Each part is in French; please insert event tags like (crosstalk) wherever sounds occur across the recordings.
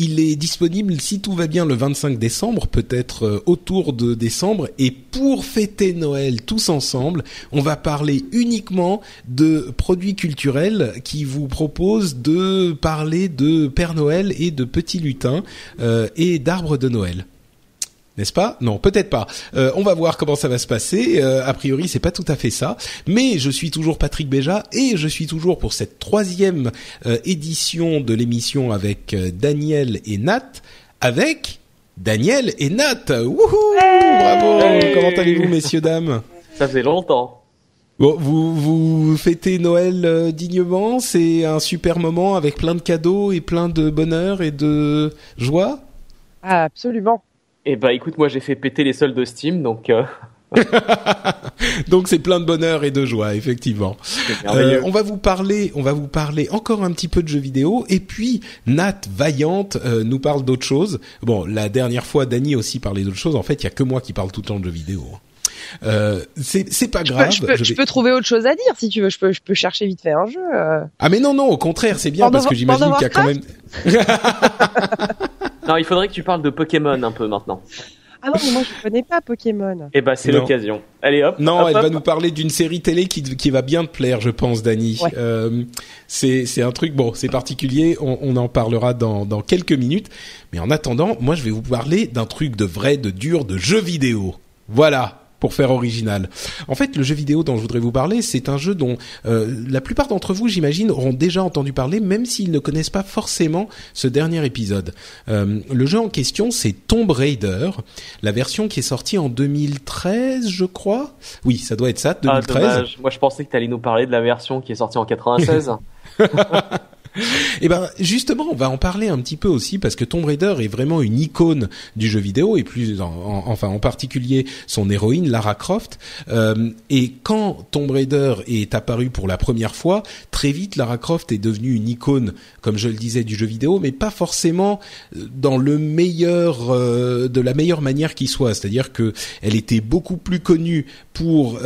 Il est disponible si tout va bien le 25 décembre, peut-être euh, autour de décembre. Et pour fêter Noël tous ensemble, on va parler uniquement de produits culturels qui vous proposent de parler de Père Noël et de petits lutins euh, et d'arbres de Noël n'est-ce pas? Non, peut-être pas. Euh, on va voir comment ça va se passer. Euh, a priori, c'est pas tout à fait ça. Mais je suis toujours Patrick Béja et je suis toujours pour cette troisième euh, édition de l'émission avec euh, Daniel et Nat, avec Daniel et Nat. Wouhou Bravo Comment allez-vous, messieurs dames? Ça fait longtemps. Bon, vous vous fêtez Noël euh, dignement. C'est un super moment avec plein de cadeaux et plein de bonheur et de joie? Ah, absolument. Et bah écoute, moi j'ai fait péter les soldes de Steam, donc euh, (laughs) Donc c'est plein de bonheur et de joie, effectivement. c'est merveilleux. Euh, on va vous parler, on va vous parler encore un petit peu de jeux vidéo, et puis Nat vaillante euh, nous parle d'autres choses. Bon, la dernière fois, Dany aussi parlait d'autres choses. En fait, il y a que moi qui parle tout le temps de jeux vidéo. Euh, c'est c'est pas Je grave. peux, je, peux, je peux trouver autre chose à dire si tu veux. Je peux, je peux chercher vite fait un jeu. euh. Ah mais non non, au contraire, c'est bien parce que j'imagine qu'il y a quand même. (laughs) (laughs) Non, il faudrait que tu parles de Pokémon un peu maintenant. Ah non, mais moi je connais pas Pokémon. Et bah c'est Non. l'occasion. Allez hop. Non, hop, elle hop. va nous parler d'une série télé qui, qui va bien te plaire, je pense, Dany. Ouais. Euh, c'est c'est un truc bon, c'est particulier. On, on en parlera dans dans quelques minutes. Mais en attendant, moi, je vais vous parler d'un truc de vrai, de dur, de jeu vidéo. Voilà. Pour faire original. En fait, le jeu vidéo dont je voudrais vous parler, c'est un jeu dont euh, la plupart d'entre vous, j'imagine, auront déjà entendu parler, même s'ils ne connaissent pas forcément ce dernier épisode. Euh, le jeu en question, c'est Tomb Raider, la version qui est sortie en 2013, je crois. Oui, ça doit être ça, Ah 2013. dommage. Moi je pensais que t'allais nous parler de la version qui est sortie en 96. (laughs) Et ben justement, on va en parler un petit peu aussi parce que Tomb Raider est vraiment une icône du jeu vidéo et plus en, en- enfin en particulier son héroïne Lara Croft. Euh, et quand Tomb Raider est apparu pour la première fois, très vite Lara Croft est devenue une icône, comme je le disais, du jeu vidéo, mais pas forcément euh, dans le meilleur euh, de la meilleure manière qui soit. C'est-à-dire que elle était beaucoup plus connue pour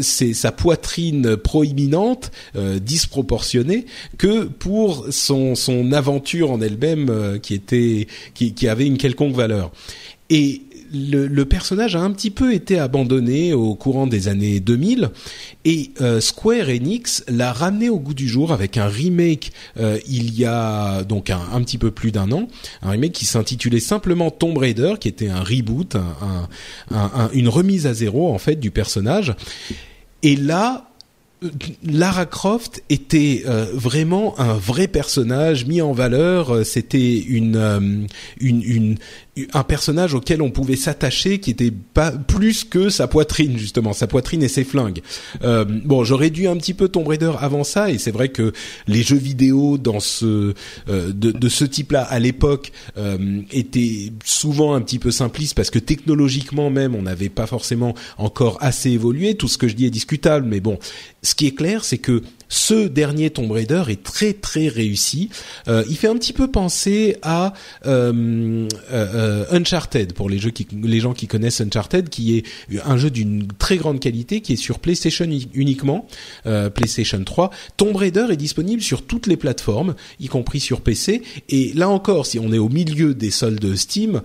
sa poitrine proéminente, disproportionnée, que pour son, aventure en elle-même euh, qui était qui, avait une quelconque valeur. Et le, personnage a un petit peu été abandonné au courant des années 2000 et euh, Square Enix l'a ramené au goût du jour avec un remake euh, il y a donc un, un petit peu plus d'un an, un remake qui s'intitulait simplement Tomb Raider, qui était un reboot, un- un- un- un- une remise à zéro en fait du personnage. Et là, Lara Croft était euh, vraiment un vrai personnage mis en valeur. Euh, C'était une, euh, une, une, un personnage auquel on pouvait s'attacher, qui était pas plus que sa poitrine justement, sa poitrine et ses flingues. Euh, bon, j'aurais dû un petit peu Tomb Raider avant ça, et c'est vrai que les jeux vidéo dans ce euh, de, ce type-là à l'époque euh, étaient souvent un petit peu simplistes parce que technologiquement même on n'avait pas forcément encore assez évolué. Tout ce que je dis est discutable, mais bon, ce qui est clair, c'est que ce dernier Tomb Raider est très très réussi. Euh, il fait un petit peu penser à euh, euh, Uncharted pour les gens qui connaissent Uncharted, qui est un jeu d'une très grande qualité, qui est sur PlayStation uni- uniquement, PlayStation 3. Tomb Raider est disponible sur toutes les plateformes, y compris sur PC. Et là encore, si on est au milieu des soldes Steam,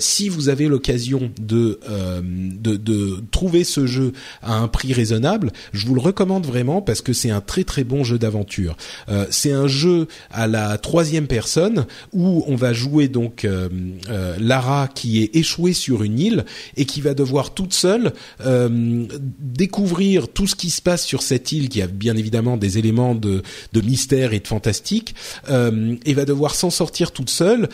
si vous avez l'occasion de, de de trouver ce jeu à un prix raisonnable, je vous le recommande vraiment parce que c'est un très très très bon jeu d'aventure. Euh, c'est un jeu à la troisième personne où on va jouer donc euh, euh, Lara qui est échouée sur une île et qui va devoir toute seule découvrir tout ce qui se passe sur cette île qui a bien évidemment des éléments de, de mystère et de fantastique et va devoir s'en sortir toute seule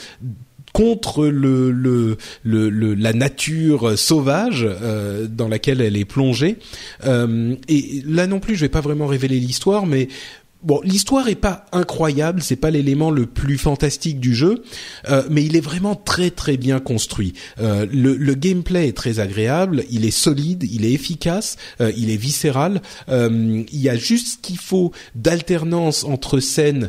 contre le, le, le, la nature sauvage euh, dans laquelle elle est plongée. Euh, et là non plus, je vais pas vraiment révéler l'histoire, mais Bon, l'histoire est pas incroyable, c'est pas l'élément le plus fantastique du jeu, euh, mais il est vraiment très très bien construit. Euh, le, le, gameplay est très agréable, il est solide, il est efficace, euh, il est viscéral. Euh, il y a juste ce qu'il faut d'alternance entre scènes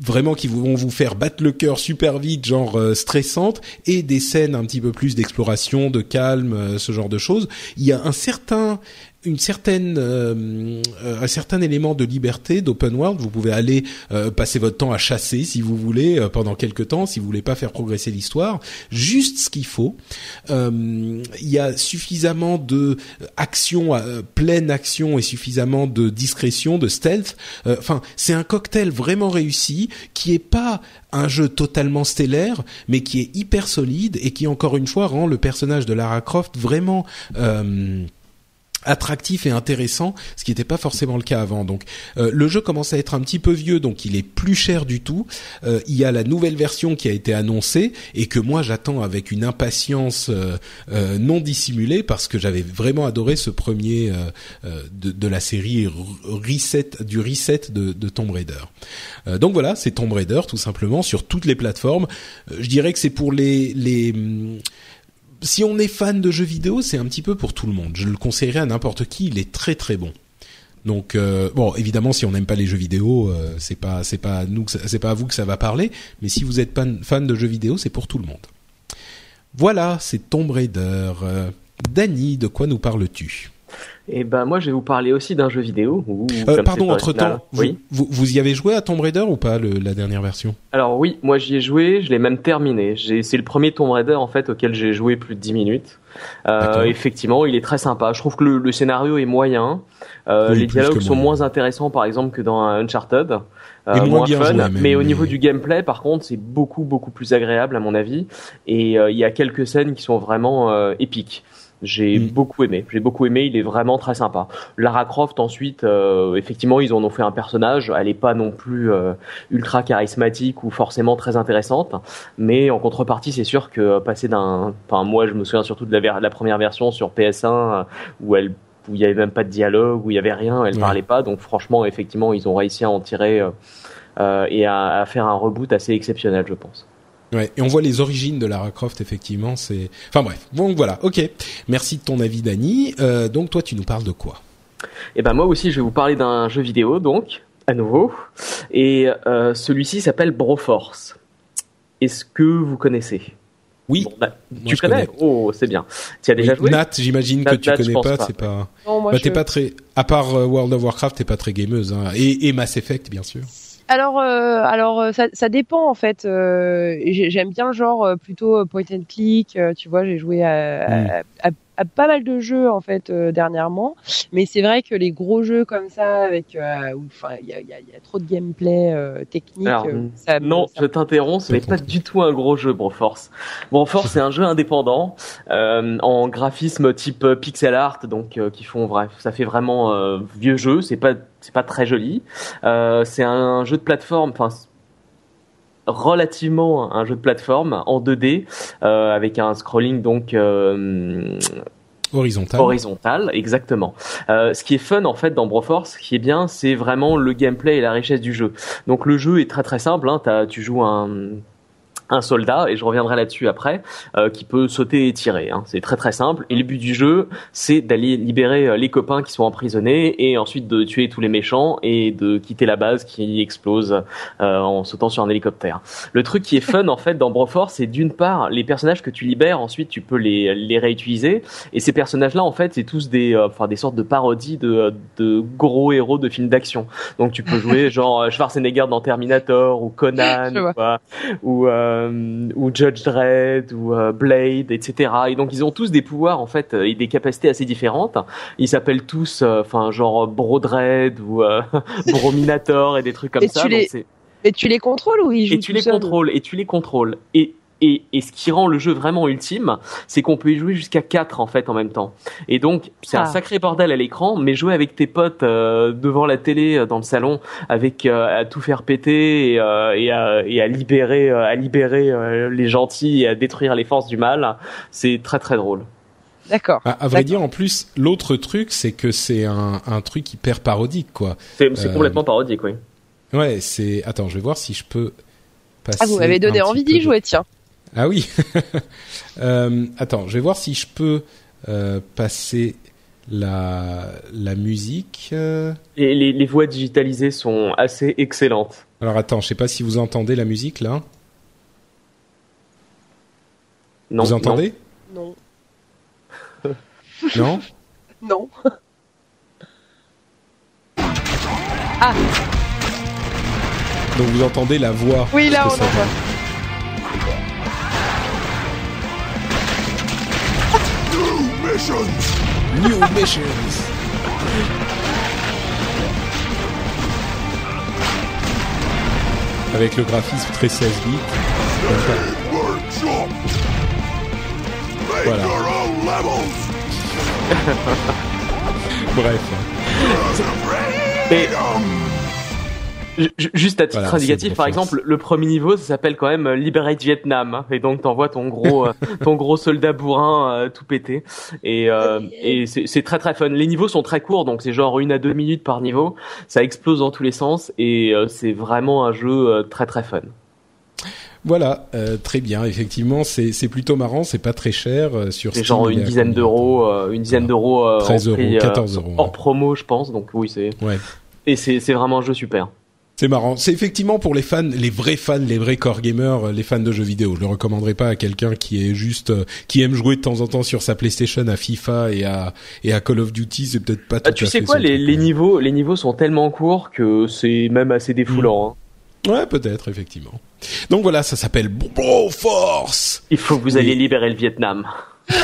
vraiment qui vont vous faire battre le cœur super vite, genre euh, stressante, et des scènes un petit peu plus d'exploration, de calme, euh, ce genre de choses. Il y a un certain une certaine euh, un certain élément de liberté d'open world. Vous pouvez aller euh, passer votre temps à chasser si vous voulez euh, pendant quelques temps si vous voulez pas faire progresser l'histoire. Juste ce qu'il faut il y a suffisamment de action pleine action et suffisamment de discrétion de stealth. Enfin c'est un cocktail vraiment réussi qui est pas un jeu totalement stellaire mais qui est hyper solide et qui encore une fois rend le personnage de Lara Croft vraiment attractif et intéressant, ce qui n'était pas forcément le cas avant. Donc euh, le jeu commence à être un petit peu vieux, donc il est plus cher du tout. Euh, il y a la nouvelle version qui a été annoncée et que moi j'attends avec une impatience euh, non dissimulée parce que j'avais vraiment adoré ce premier de, de, la série reset du reset de, de Tomb Raider. donc voilà, c'est Tomb Raider tout simplement sur toutes les plateformes. je dirais que c'est pour les les si on est fan de jeux vidéo, c'est un petit peu pour tout le monde. Je le conseillerais à n'importe qui. Il est très très bon. Donc euh, bon, évidemment, si on n'aime pas les jeux vidéo, euh, c'est pas c'est pas nous c'est pas à vous que ça va parler. Mais si vous êtes fan, de jeux vidéo, c'est pour tout le monde. Voilà, c'est Tomb Raider. Euh, Dany, de quoi nous parles-tu? Et eh ben moi je vais vous parler aussi d'un jeu vidéo. euh, pardon, entre temps, vous, vous, y avez joué à Tomb Raider ou pas le, la dernière version? Alors oui, moi j'y ai joué, je l'ai même terminé. C'est le premier Tomb Raider en fait auquel j'ai joué plus de 10 minutes. Euh, effectivement, il est très sympa. Je trouve que le, le scénario est moyen. Euh, les dialogues sont moins intéressants par exemple que dans Uncharted. Euh, moins, fun, mais, au niveau du gameplay, par contre, c'est beaucoup beaucoup plus agréable à mon avis. Et euh, il y a quelques scènes qui sont vraiment euh, épiques. J'ai mm. beaucoup aimé. J'ai beaucoup aimé. Il est vraiment très sympa. Lara Croft ensuite, euh, effectivement, ils en ont fait un personnage. Elle est pas non plus euh, ultra charismatique ou forcément très intéressante, mais en contrepartie, c'est sûr que passer d'un, enfin moi, je me souviens surtout de la, la première version sur PS1 euh, où elle où il y avait même pas de dialogue, où il y avait rien, elle parlait pas. Donc franchement, effectivement, ils ont réussi à en tirer et à, à faire un reboot assez exceptionnel, je pense. Ouais, et on voit les origines de Lara Croft effectivement. C'est, enfin bref. Donc voilà, ok. Merci de ton avis, Dani. Euh, donc toi, tu nous parles de quoi? Eh ben moi aussi, je vais vous parler d'un jeu vidéo, donc à nouveau. Et euh, celui-ci s'appelle Broforce. Est-ce que vous connaissez? Oui. Bah, tu connais, Oh, c'est bien. Tu as déjà joué? Nat, j'imagine que tu connais pas, c'est pas. Non, moi bah, t'es pas très. À part euh, World of Warcraft, t'es pas très gameuse, hein. et, et Mass Effect, bien sûr. Alors, euh, alors euh, ça, ça, dépend en fait. Euh, J'aime bien le genre euh, plutôt point and click. tu vois, j'ai joué à, à, à, pas mal de jeux en fait dernièrement, mais c'est vrai que les gros jeux comme ça, avec, enfin, il y a, y, a, y a, trop de gameplay technique. Alors, ça, non, je t'interromps. Ce n'est pas du tout un gros jeu, Broforce. Broforce, c'est un jeu indépendant en graphisme type pixel art, donc qui font bref, ça fait vraiment vieux jeu. C'est pas c'est pas très joli. Euh, c'est un jeu de plateforme, enfin relativement un jeu de plateforme en 2D euh, avec un scrolling donc euh, horizontal. Horizontal, exactement. Euh, ce qui est fun en fait dans Broforce, ce qui est bien, c'est vraiment le gameplay et la richesse du jeu. Donc le jeu est très très simple. Hein, tu joues un un soldat, et je reviendrai là-dessus après, euh, qui peut sauter et tirer. Hein. C'est très très simple. Et le but du jeu, c'est d'aller libérer euh, les copains qui sont emprisonnés, et ensuite de tuer tous les méchants, et de quitter la base qui explose euh, en sautant sur un hélicoptère. Le truc qui est fun en fait dans Broforce, c'est d'une part les personnages que tu libères, ensuite tu peux les, les réutiliser, et ces personnages-là en fait c'est tous des, enfin des sortes de parodies de, de gros héros de films d'action. Donc tu peux jouer genre Schwarzenegger dans Terminator ou Conan (laughs) ou, ou ou Judge Dredd ou Blade, etc. Et donc ils ont tous des pouvoirs en fait et des capacités assez différentes. Ils s'appellent tous, enfin genre Bro Dredd ou (laughs) Brominator et des trucs comme et ça. Tu les... Et tu les contrôles ou ils jouent Et tu les contrôles, et tu les contrôles. Et et, et, ce qui rend le jeu vraiment ultime, c'est qu'on peut y jouer jusqu'à 4 en fait en même temps. Et donc c'est un sacré bordel à l'écran, mais jouer avec tes potes euh, devant la télé euh, dans le salon, avec euh, à tout faire péter et, et, à, et à, libérer, à libérer les gentils et à détruire les forces du mal, c'est très très drôle. D'accord. À, vrai dire, en plus, l'autre truc, c'est que c'est un, un truc hyper parodique, quoi. C'est complètement parodique, oui. Ouais, c'est. Attends, je vais voir si je peux passer. Ah, vous m'avez donné envie d'y jouer, tiens. Ah oui. (laughs) euh, attends, je vais voir si je peux euh, passer la la musique. Et les, les voix digitalisées sont assez excellentes. Alors attends, je sais pas si vous entendez la musique là. Non. Vous entendez Non. Non. (laughs) (laughs) non. ah. Donc vous entendez la voix. Oui, là on entend. Missions. New missions. Avec le graphisme très 16 bits. Voilà. (laughs) Bref. Et Juste à titre voilà, indicatif, par exemple, le premier niveau, ça s'appelle quand même euh, Liberate Vietnam, hein. et donc t'envoies ton gros, (laughs) euh, ton gros soldat bourrin euh, tout pété, et, euh, et c'est très très fun. Les niveaux sont très courts, donc c'est genre une à deux minutes par niveau, ça explose dans tous les sens, et c'est vraiment un jeu très très fun. Voilà, euh, très bien. Effectivement, c'est plutôt marrant. C'est pas très cher euh, sur. C'est genre une dizaine d'euros, euh, une dizaine d'euros. 13 euros, 14 euros. Hors promo, je pense. Donc oui, c'est. Ouais. Et c'est vraiment un jeu super. C'est marrant. C'est effectivement pour les fans, les vrais fans, les vrais core gamers, les fans de jeux vidéo. Je le recommanderais pas à quelqu'un qui est juste, qui aime jouer de temps en temps sur sa PlayStation à FIFA et à et à Call of Duty. C'est peut-être pas tout ah, Tu sais quoi, les, les niveaux, les niveaux sont tellement courts que c'est même assez défoulant. Hein. Ouais, peut-être effectivement. Donc voilà, ça s'appelle Force. Il faut que vous alliez libérer le Vietnam. (laughs)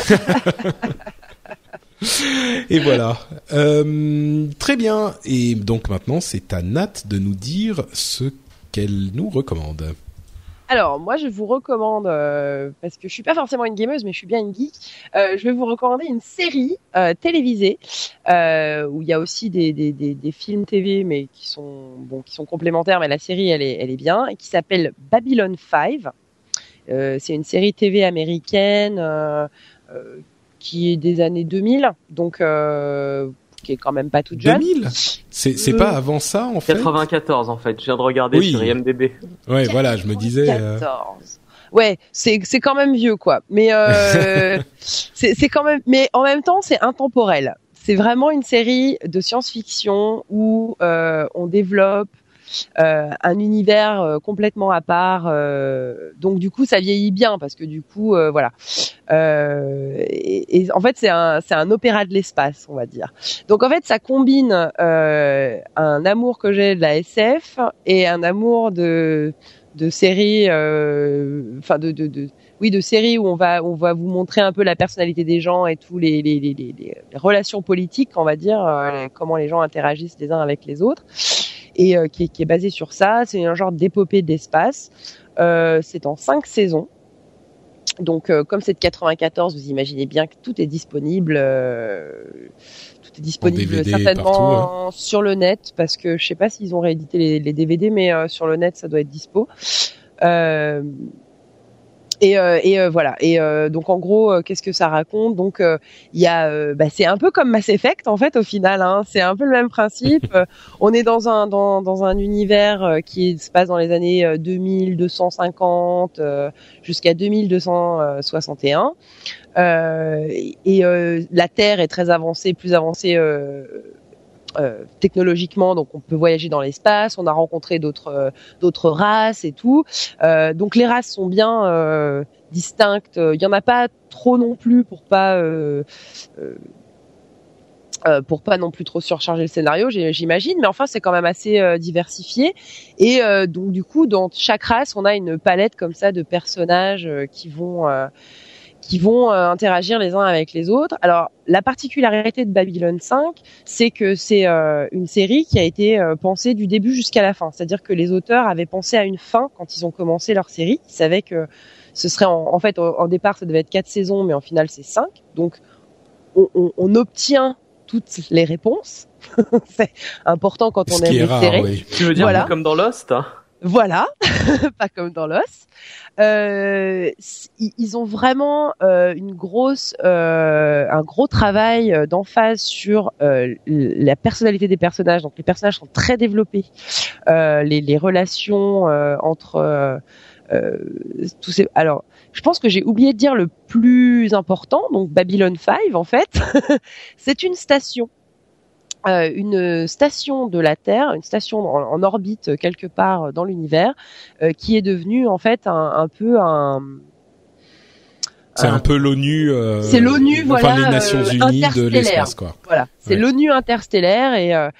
Et voilà. Euh, très bien. Et donc maintenant, c'est à Nat de nous dire ce qu'elle nous recommande. Alors moi je vous recommande euh, parce que je suis pas forcément une gameuse mais je suis bien une geek. Euh, je vais vous recommander une série télévisée où il y a aussi des, films TV mais qui sont bon qui sont complémentaires mais la série elle est elle est bien et qui s'appelle Babylon 5. Euh, c'est une série TV américaine qui est des années 2000 donc qui est quand même pas toute jeune. 2000 C'est c'est pas avant ça en fait? 94 en fait, je viens de regarder sur IMDb. Ouais, voilà, je me disais 14. Ouais, c'est c'est quand même vieux quoi. Mais euh, (laughs) c'est c'est quand même mais en même temps, c'est intemporel. C'est vraiment une série de science-fiction où euh, on développe euh, un univers euh, complètement à part. Euh, donc du coup, ça vieillit bien parce que du coup, euh, voilà. Et, et, en fait, c'est un c'est un opéra de l'espace, on va dire. Donc en fait, ça combine un amour que j'ai de la SF et un amour de de séries, enfin de, de, de oui de séries où on va on va vous montrer un peu la personnalité des gens et tous les les, les, les, relations politiques on va dire comment les gens interagissent les uns avec les autres et euh, qui, qui, est basé sur ça. C'est un genre d'épopée d'espace. Euh, c'est en cinq saisons. Donc, euh, comme c'est de 94, vous imaginez bien que tout est disponible. tout est disponible certainement hein. sur le net parce que je sais pas s'ils ont réédité les, les DVD, mais sur le net ça doit être dispo. Euh, et, euh, et euh, voilà. Et euh, donc en gros, qu'est-ce que ça raconte? Donc il y a, bah, c'est un peu comme Mass Effect en fait au final. Hein, c'est un peu le même principe. (laughs) on est dans un dans, dans un univers qui se passe dans les années 2250 jusqu'à 2261. Euh, et la Terre est très avancée, plus avancée euh, technologiquement, donc on peut voyager dans l'espace, on a rencontré d'autres euh, d'autres races et tout. Euh, donc les races sont bien distinctes. Il y en a pas trop non plus pour pas pour pas non plus trop surcharger le scénario, j'imagine, mais enfin c'est quand même assez diversifié et donc du coup dans chaque race on a une palette comme ça de personnages qui vont qui vont interagir les uns avec les autres. Alors la particularité de Babylon 5, c'est que c'est une série qui a été pensée du début jusqu'à la fin, c'est-à-dire que les auteurs avaient pensé à une fin quand ils ont commencé leur série, ils savaient que ce serait en, en fait en, départ ça devait être quatre saisons, mais en final c'est cinq, donc on, on, on obtient toutes les réponses. (laughs) c'est important quand on aime les séries. Tu veux dire voilà. comme dans Lost hein? Voilà, (laughs) pas comme dans Lost. Euh, ils ont vraiment euh, une grosse, euh, un gros travail d'emphase sur euh, la personnalité des personnages. Donc les personnages sont très développés, euh, les, les, relations euh, entre tous ces. Alors je pense que j'ai oublié de dire le plus important, donc Babylon 5 en fait, (laughs) c'est une station. Euh, une station de la Terre, une station en, orbite quelque part dans l'univers, euh, qui est devenue en fait un peu un, c'est un peu l'ONU. Euh, c'est l'ONU, voilà. les Nations Unies de l'espace, quoi. Voilà, c'est l'ONU interstellaire et euh,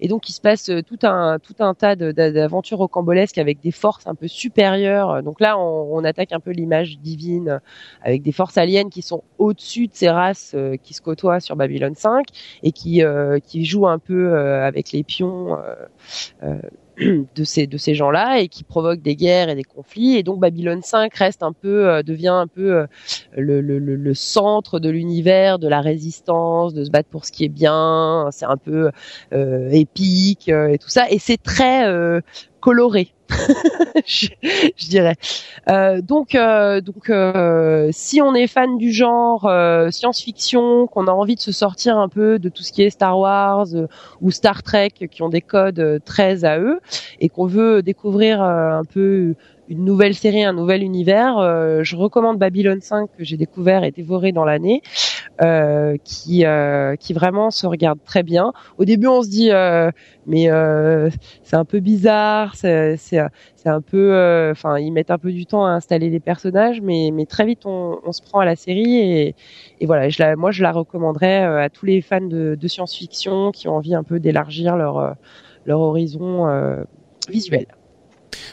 et donc il se passe euh, tout un tout un tas d'aventures rocambolesques avec des forces un peu supérieures. Donc là, on, on attaque un peu l'image divine avec des forces aliens qui sont au-dessus de ces races qui se côtoient sur Babylon 5 et qui qui jouent un peu avec les pions (clears throat) de ces de ces gens-là et qui provoquent des guerres et des conflits. Et donc Babylone 5 reste un peu euh, devient un peu euh, le, le, le, centre de l'univers de la résistance de se battre pour ce qui est bien. C'est un peu euh, épique et tout ça. Et c'est très coloré (laughs) je, je, dirais. Euh, donc, euh, donc, euh, si on est fan du genre euh, science-fiction, qu'on a envie de se sortir un peu de tout ce qui est Star Wars euh, ou Star Trek, qui ont des codes très à eux, et qu'on veut découvrir un peu une nouvelle série, un nouvel univers, je recommande Babylon 5 que j'ai découvert et dévoré dans l'année, qui qui vraiment se regarde très bien. Au début, on se dit mais c'est un peu bizarre, c'est c'est un peu, euh, enfin, ils mettent un peu du temps à installer les personnages, mais mais très vite on, on se prend à la série et, et voilà, je la, moi je la recommanderais euh, à tous les fans de, de science-fiction qui ont envie un peu d'élargir leur euh, leur horizon visuel.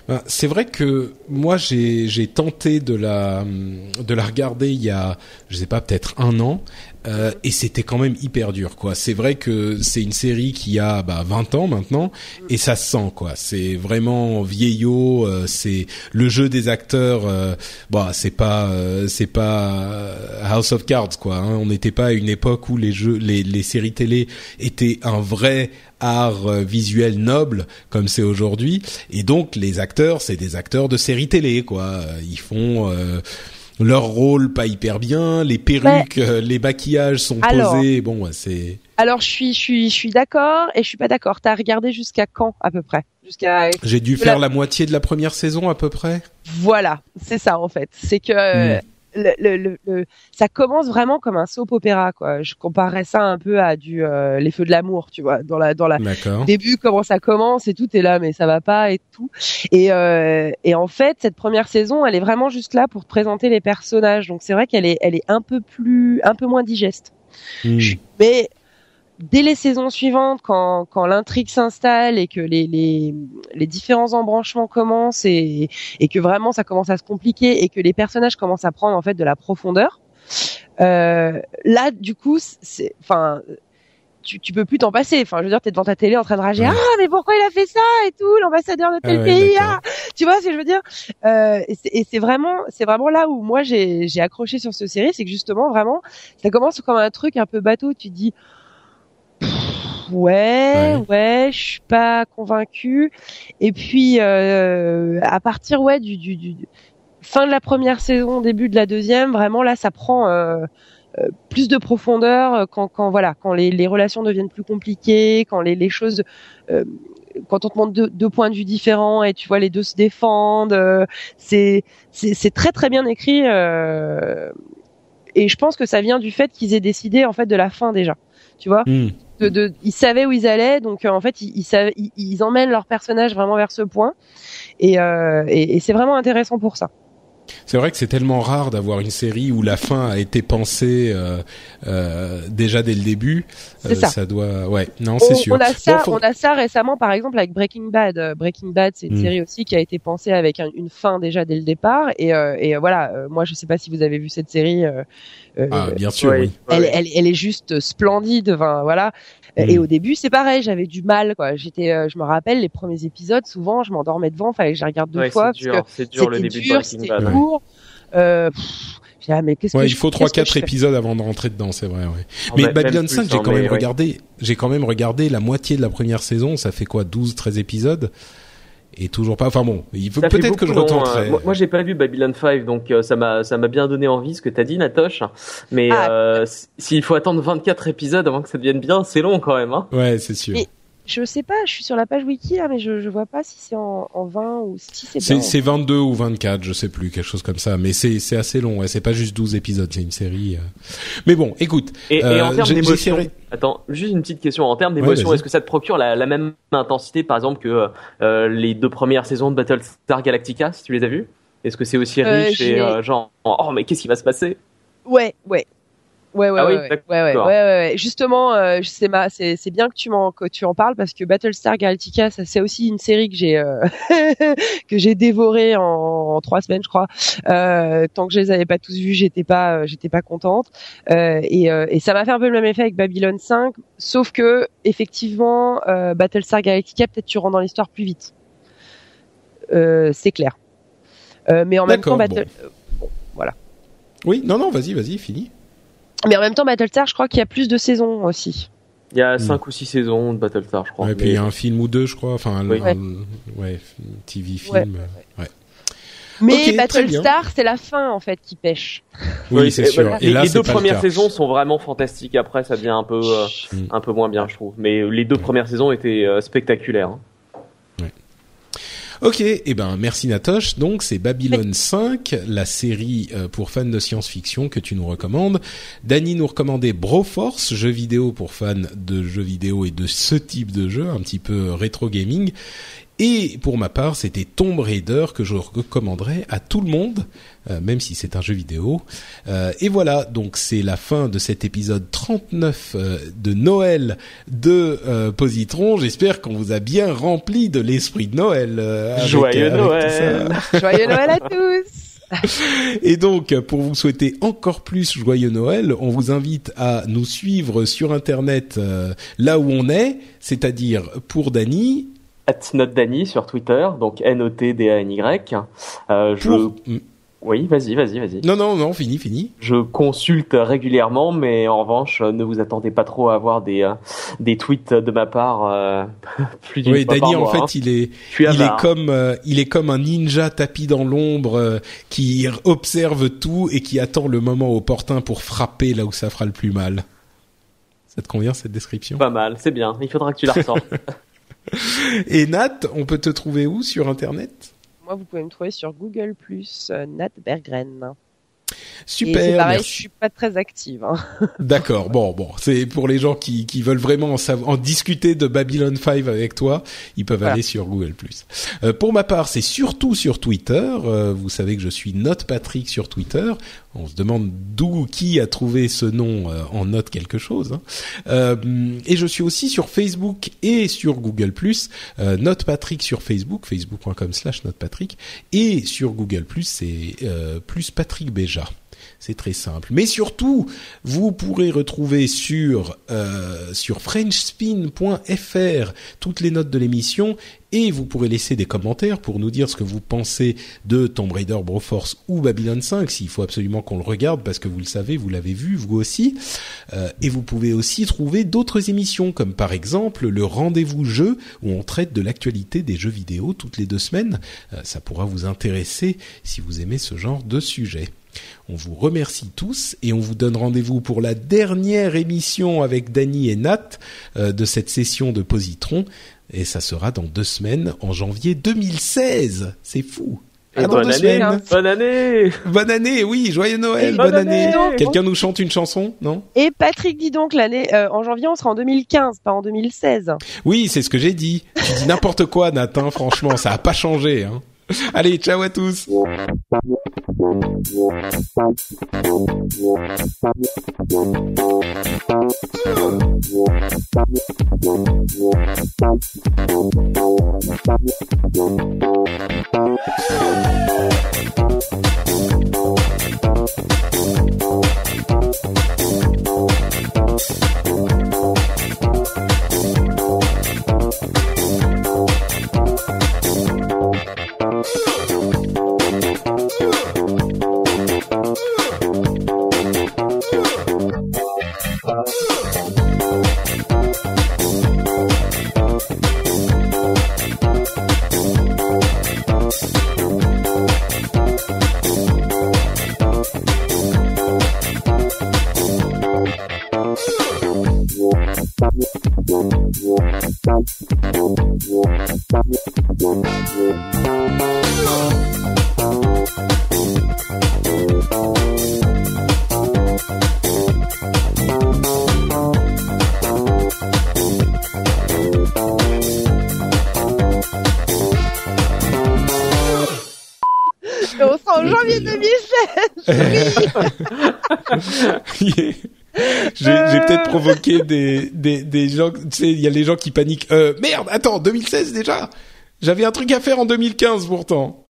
Ben, c'est vrai que moi j'ai tenté de la de la regarder il y a je sais pas peut-être un an euh, et c'était quand même hyper dur quoi. C'est vrai que c'est une série qui a bah, 20 ans maintenant et ça se sent quoi. C'est vraiment vieillot, euh, c'est le jeu des acteurs euh, bah c'est pas euh, c'est pas House of Cards quoi. Hein. On n'était pas à une époque où les jeux les les séries télé étaient un vrai art visuel noble comme c'est aujourd'hui et donc les acteurs c'est des acteurs de séries télé quoi. Ils font leur rôle pas hyper bien, les perruques, euh, les maquillages sont posés. Bon, c'est. Alors je suis, je suis, je suis d'accord et je suis pas d'accord. T'as regardé jusqu'à quand à peu près? Jusqu'à. J'ai dû faire la... moitié de la première saison à peu près? Voilà, c'est ça en fait. C'est que hmm le, le, ça commence vraiment comme un soap opéra quoi. Je comparerais ça un peu à du euh, les feux de l'amour, tu vois, dans la dans la début comment ça commence et tout est là mais ça va pas et tout. Et euh, et en fait cette première saison elle est vraiment juste là pour te présenter les personnages. Donc c'est vrai qu'elle est elle est un peu plus un peu moins digeste. Hmm. Mais dès les saisons suivantes, quand, quand l'intrigue s'installe et que les, les, les, différents embranchements commencent et, et que vraiment ça commence à se compliquer et que les personnages commencent à prendre en fait de la profondeur, euh, là du coup, c'est, enfin, tu, tu peux plus t'en passer. Enfin, je veux dire, t'es devant ta télé en train de rager. Ah, mais pourquoi il a fait ça et tout, l'ambassadeur de tel pays. Ah, tu vois ce que je veux dire? Euh, Et c'est vraiment, c'est vraiment là où moi j'ai accroché sur ce série, c'est que justement vraiment, ça commence comme un truc un peu bateau. Tu dis ouais, ouais, je suis pas convaincu. Et puis euh, à partir ouais du, du, du, fin de la première saison, début de la deuxième, vraiment là ça prend euh, euh plus de profondeur quand, quand voilà quand les, les, relations deviennent plus compliquées, quand les, les choses quand on te montre deux, deux, points de vue différents et tu vois les deux se défendent, c'est c'est très très bien écrit et je pense que ça vient du fait qu'ils aient décidé en fait de la fin déjà, tu vois? Hmm de, ils savaient où ils allaient, donc euh, en fait ils, ils, ils, emmènent leur personnage vraiment vers ce point, et, euh, et, et c'est vraiment intéressant pour ça. C'est vrai que c'est tellement rare d'avoir une série où la fin a été pensée euh, euh, déjà dès le début. C'est ça. ça doit, ouais, non, c'est sûr. On a ça, Bon, faut- on a ça récemment, par exemple, avec Breaking Bad. Euh, Breaking Bad, c'est une Mm. série aussi qui a été pensée avec un- une fin déjà dès le départ. Et, euh, et euh, voilà, euh, moi, je sais pas si vous avez vu cette série. euh, euh, Ah, bien sûr, Ouais, oui. elle, elle, elle est juste splendide. Enfin, voilà. Mm. Et au début, c'est pareil, j'avais du mal. Quoi. J'étais, euh, je me rappelle les premiers épisodes. Souvent, je m'endormais devant. Fallait que je regarde deux Ouais, fois c'est parce dur, que c'est dur le c'était début de dur, Breaking Bad. lourd. Euh, pff, j'ai dit, ah, mais qu'est-ce Ouais, que il faut trois quatre épisodes avant de rentrer dedans, c'est vrai. Ouais. Ah, Mais même Babylon plus, 5, j'ai hein, quand même ouais. regardé, j'ai quand même regardé la moitié de la première saison. Ça fait quoi, 12, 13 épisodes? Et toujours pas. Enfin bon, il fait peut-être que je retenterai. euh, moi, moi, j'ai pas vu Babylon 5, donc euh, ça m'a ça m'a bien donné envie ce que t'as dit, Natoche. Mais Ah. euh, s'il faut attendre 24 épisodes avant que ça devienne bien, c'est long quand même. Hein. Ouais, c'est sûr. Je sais pas, je suis sur la page wiki là, mais je, je vois pas si c'est en, en 20 ou si c'est C'est c'est 22 ou 24, je sais plus, quelque chose comme ça. Mais c'est c'est assez long. Ouais, c'est pas juste 12 épisodes, c'est une série. euh. Mais bon, écoute. Et, et Euh, en termes j'ai- d'émotion, attends, juste une petite question. En termes d'émotion, est-ce que ça te procure la, la même intensité, par exemple, que euh, les deux premières saisons de Battlestar Galactica, si tu les as vues? Est-ce que c'est aussi Euh, riche et euh, genre, oh mais qu'est-ce qui va se passer? Ouais, ouais. Ouais, ouais, Ah oui, ouais, ouais, ouais, ouais, d'accord. ouais, ouais, ouais. Justement, euh, c'est ma, c'est, c'est bien que tu m'en, que tu en parles parce que Battlestar Galactica, ça, c'est aussi une série que j'ai, euh, (laughs) que j'ai dévorée en, en trois semaines, je crois. Euh, tant que je les avais pas tous vus, j'étais pas, euh, j'étais pas contente. Euh, et, euh, et ça m'a fait un peu le même effet avec Babylon 5, sauf que effectivement, euh, Battlestar Galactica, peut-être tu rentres dans l'histoire plus vite. Euh, c'est clair. Euh, mais en même temps, Battle, Oui, non, non, vas-y, vas-y, fini. Mais en même temps, Battlestar, je crois qu'il y a plus de saisons aussi. Il y a Hmm. 5 ou 6 saisons de Battlestar, je crois. Ouais, puis il Mais- y a un film ou deux, je crois. Enfin, un- Oui. un- ouais, TV film. Ouais. euh, ouais. Mais Battlestar, c'est la fin en fait qui pêche. Oui, c'est et- sûr. voilà. Et les, là, les c'est deux le premières saisons sont vraiment fantastiques. Après, ça devient un peu, euh, Mm. un peu moins bien, je trouve. Mais les deux premières saisons étaient euh, spectaculaires. hein. Ok, eh ben merci Natoche. Donc c'est Babylon 5, la série euh, pour fans de science-fiction que tu nous recommandes. Dany nous recommandait Broforce, jeu vidéo pour fans de jeux vidéo et de ce type de jeu, un petit peu rétro gaming. Et pour ma part, c'était Tomb Raider que je recommanderais à tout le monde, euh, même si c'est un jeu vidéo. Euh, et voilà, donc c'est la fin de cet épisode 39 euh, de Noël de euh, Positron. J'espère qu'on vous a bien rempli de l'esprit de Noël. euh, avec- Joyeux avec Noël. (laughs) Joyeux Noël à tous. Et donc, pour vous souhaiter encore plus joyeux Noël, on vous invite à nous suivre sur Internet euh, là où on est, c'est-à-dire pour Dany, NotDany sur Twitter, donc N-O-T-D-A-N-Y. Euh, je... pour... Mm. Oui, vas-y, vas-y, vas-y. Non, non, non, fini, fini. Je consulte régulièrement, mais en revanche, ne vous attendez pas trop à avoir des, euh, des tweets de ma part euh, (laughs) plus d'une Oui, fois Dany, par en mois, fait, hein. il est, il est comme, euh, il est comme un ninja tapis dans l'ombre qui observe tout et qui attend le moment opportun pour frapper là où ça fera le plus mal. Ça te convient cette description? Pas mal, c'est bien. Il faudra que tu la ressortes. (laughs) (laughs) Et Nat, on peut te trouver où sur Internet? Moi, vous pouvez me trouver sur Google euh, Nat Berggren. Et c'est Super, pareil, merci. je suis pas très active. Hein. (laughs) D'accord. Bon, bon, c'est pour les gens qui, qui veulent vraiment en, discuter de Babylon 5 avec toi, ils peuvent Voilà. aller sur Google+. Euh, pour ma part, c'est surtout sur Twitter. Euh, vous savez que je suis Note Patrick sur Twitter. On se demande d'où qui a trouvé ce nom euh, en note quelque chose. hein. Euh, et je suis aussi sur Facebook et sur Google+. Euh, Note Patrick sur Facebook, facebook.com/slash Note Patrick, et sur Google+, c'est euh, plus Patrick Béja. C'est très simple. Mais surtout, vous pourrez retrouver sur euh, sur frenchspin.fr toutes les notes de l'émission et vous pourrez laisser des commentaires pour nous dire ce que vous pensez de Tomb Raider, Broforce ou Babylon 5 s'il faut absolument qu'on le regarde parce que vous le savez, vous l'avez vu vous aussi. Euh, et vous pouvez aussi trouver d'autres émissions comme par exemple le rendez-vous jeu où on traite de l'actualité des jeux vidéo toutes les deux semaines. Euh, ça pourra vous intéresser si vous aimez ce genre de sujet. On vous remercie tous et on vous donne rendez-vous pour la dernière émission avec Dany et Nat euh, de cette session de Positron. Et ça sera dans deux semaines, en janvier 2016. C'est fou. Et Ah, dans bonne deux année, semaines. bonne année. Bonne année, oui, joyeux Noël, bonne, bonne année. année. Quelqu'un nous chante une chanson, non? Et Patrick, dis donc, l'année euh, en janvier, on sera en 2015, pas en 2016. Oui, c'est ce que j'ai dit. Tu dis n'importe quoi, Nat, hein, franchement, ça a pas changé. Hein. (laughs) Allez, ciao à tous. Provoqué des, des, des gens, tu sais, il y a les gens qui paniquent. Euh, merde, attends, 2016 déjà? J'avais un truc à faire en 2015 pourtant.